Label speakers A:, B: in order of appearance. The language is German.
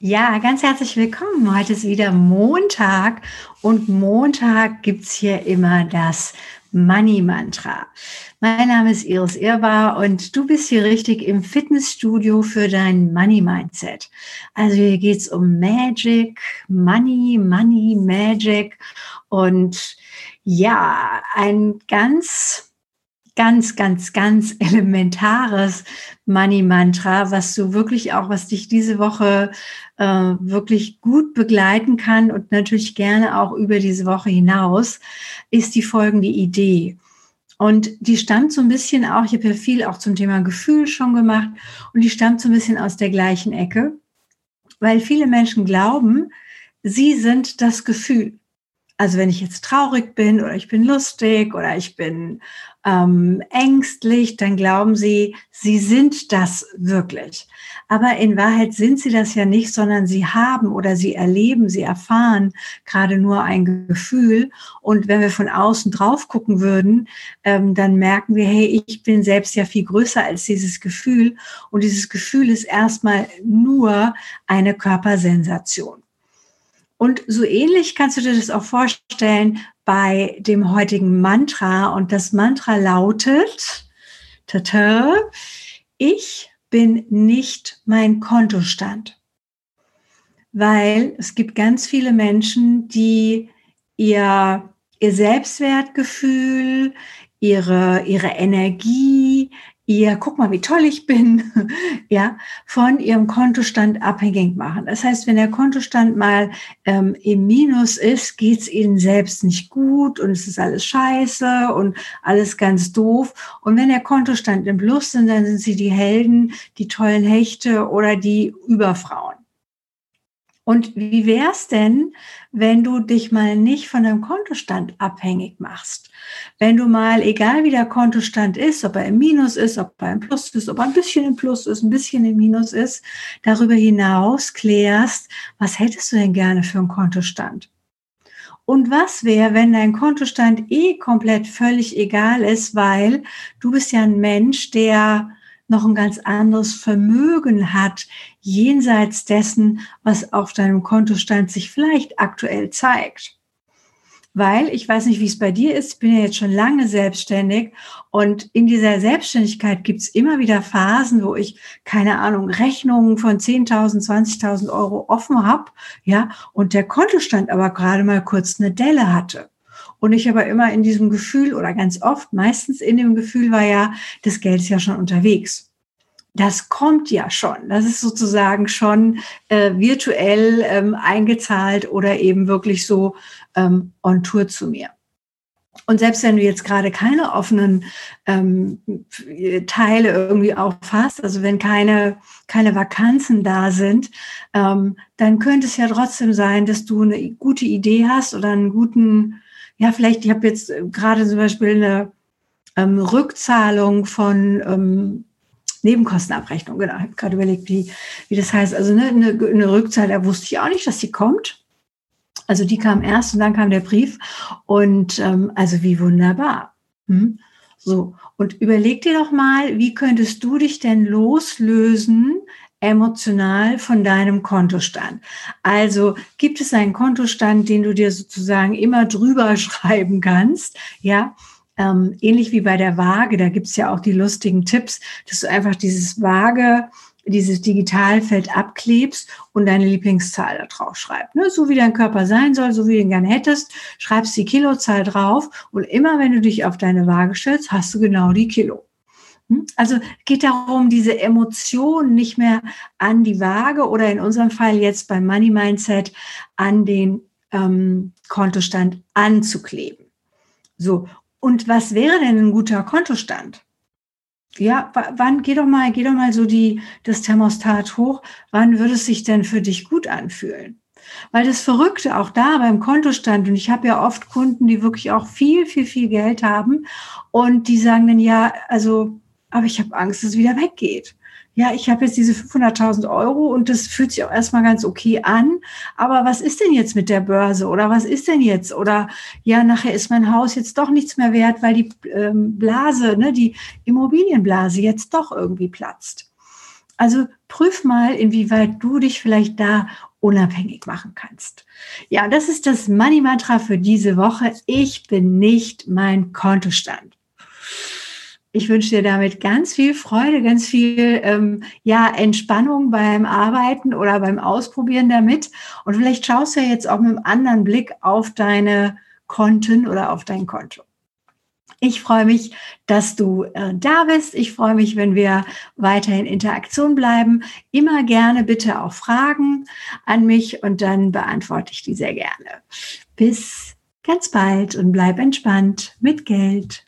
A: Ja, ganz herzlich willkommen. Heute ist wieder Montag und Montag gibt es hier immer das Money Mantra. Mein Name ist Iris Irbar und du bist hier richtig im Fitnessstudio für dein Money Mindset. Also hier geht es um Magic, Money, Money, Magic und ja, ein ganz ganz, ganz, ganz elementares Money-Mantra, was du wirklich auch, was dich diese Woche äh, wirklich gut begleiten kann und natürlich gerne auch über diese Woche hinaus, ist die folgende Idee. Und die stammt so ein bisschen auch, ich habe ja viel auch zum Thema Gefühl schon gemacht, und die stammt so ein bisschen aus der gleichen Ecke, weil viele Menschen glauben, sie sind das Gefühl. Also wenn ich jetzt traurig bin oder ich bin lustig oder ich bin ähm, ängstlich, dann glauben sie, sie sind das wirklich. Aber in Wahrheit sind sie das ja nicht, sondern sie haben oder sie erleben, sie erfahren gerade nur ein Gefühl. Und wenn wir von außen drauf gucken würden, ähm, dann merken wir, hey, ich bin selbst ja viel größer als dieses Gefühl. Und dieses Gefühl ist erstmal nur eine Körpersensation. Und so ähnlich kannst du dir das auch vorstellen bei dem heutigen Mantra. Und das Mantra lautet, tata, ich bin nicht mein Kontostand. Weil es gibt ganz viele Menschen, die ihr, ihr Selbstwertgefühl, ihre, ihre Energie, ihr, guck mal, wie toll ich bin, ja, von ihrem Kontostand abhängig machen. Das heißt, wenn der Kontostand mal ähm, im Minus ist, geht's ihnen selbst nicht gut und es ist alles scheiße und alles ganz doof. Und wenn der Kontostand im Plus ist, dann sind sie die Helden, die tollen Hechte oder die Überfrauen. Und wie wär's denn, wenn du dich mal nicht von deinem Kontostand abhängig machst? Wenn du mal, egal wie der Kontostand ist, ob er im Minus ist, ob er im Plus ist, ob er ein bisschen im Plus ist, ein bisschen im Minus ist, darüber hinaus klärst, was hättest du denn gerne für einen Kontostand? Und was wäre, wenn dein Kontostand eh komplett völlig egal ist, weil du bist ja ein Mensch, der noch ein ganz anderes Vermögen hat, jenseits dessen, was auf deinem Kontostand sich vielleicht aktuell zeigt. Weil ich weiß nicht, wie es bei dir ist, ich bin ja jetzt schon lange selbstständig und in dieser Selbstständigkeit gibt es immer wieder Phasen, wo ich, keine Ahnung, Rechnungen von 10.000, 20.000 Euro offen habe, ja, und der Kontostand aber gerade mal kurz eine Delle hatte. Und ich aber immer in diesem Gefühl oder ganz oft, meistens in dem Gefühl war ja, das Geld ist ja schon unterwegs. Das kommt ja schon. Das ist sozusagen schon äh, virtuell ähm, eingezahlt oder eben wirklich so ähm, on Tour zu mir. Und selbst wenn du jetzt gerade keine offenen ähm, Teile irgendwie auffasst, also wenn keine, keine Vakanzen da sind, ähm, dann könnte es ja trotzdem sein, dass du eine gute Idee hast oder einen guten ja, vielleicht, ich habe jetzt äh, gerade zum Beispiel eine ähm, Rückzahlung von ähm, Nebenkostenabrechnung, genau, ich habe gerade überlegt, wie, wie das heißt. Also ne, eine, eine Rückzahlung, da wusste ich auch nicht, dass die kommt. Also die kam erst und dann kam der Brief. Und ähm, also wie wunderbar. Hm? So, und überleg dir doch mal, wie könntest du dich denn loslösen emotional von deinem Kontostand. Also gibt es einen Kontostand, den du dir sozusagen immer drüber schreiben kannst, ja, ähm, ähnlich wie bei der Waage, da gibt es ja auch die lustigen Tipps, dass du einfach dieses Waage, dieses Digitalfeld abklebst und deine Lieblingszahl da drauf schreibst. Ne? So wie dein Körper sein soll, so wie du ihn gerne hättest, schreibst die Kilozahl drauf und immer wenn du dich auf deine Waage stellst, hast du genau die Kilo. Hm? Also geht darum, diese Emotionen nicht mehr an die Waage oder in unserem Fall jetzt beim Money Mindset an den ähm, Kontostand anzukleben. So, und was wäre denn ein guter Kontostand? Ja, wann geh doch mal, geh doch mal so die, das Thermostat hoch. Wann würde es sich denn für dich gut anfühlen? Weil das Verrückte auch da beim Kontostand, und ich habe ja oft Kunden, die wirklich auch viel, viel, viel Geld haben und die sagen dann, ja, also aber ich habe Angst, dass es wieder weggeht. Ja, ich habe jetzt diese 500.000 Euro und das fühlt sich auch erstmal ganz okay an. Aber was ist denn jetzt mit der Börse oder was ist denn jetzt? Oder ja, nachher ist mein Haus jetzt doch nichts mehr wert, weil die ähm, Blase, ne, die Immobilienblase jetzt doch irgendwie platzt. Also prüf mal, inwieweit du dich vielleicht da unabhängig machen kannst. Ja, das ist das Money Mantra für diese Woche. Ich bin nicht mein Kontostand. Ich wünsche dir damit ganz viel Freude, ganz viel ähm, ja, Entspannung beim Arbeiten oder beim Ausprobieren damit. Und vielleicht schaust du ja jetzt auch mit einem anderen Blick auf deine Konten oder auf dein Konto. Ich freue mich, dass du äh, da bist. Ich freue mich, wenn wir weiter in Interaktion bleiben. Immer gerne bitte auch Fragen an mich und dann beantworte ich die sehr gerne. Bis ganz bald und bleib entspannt mit Geld.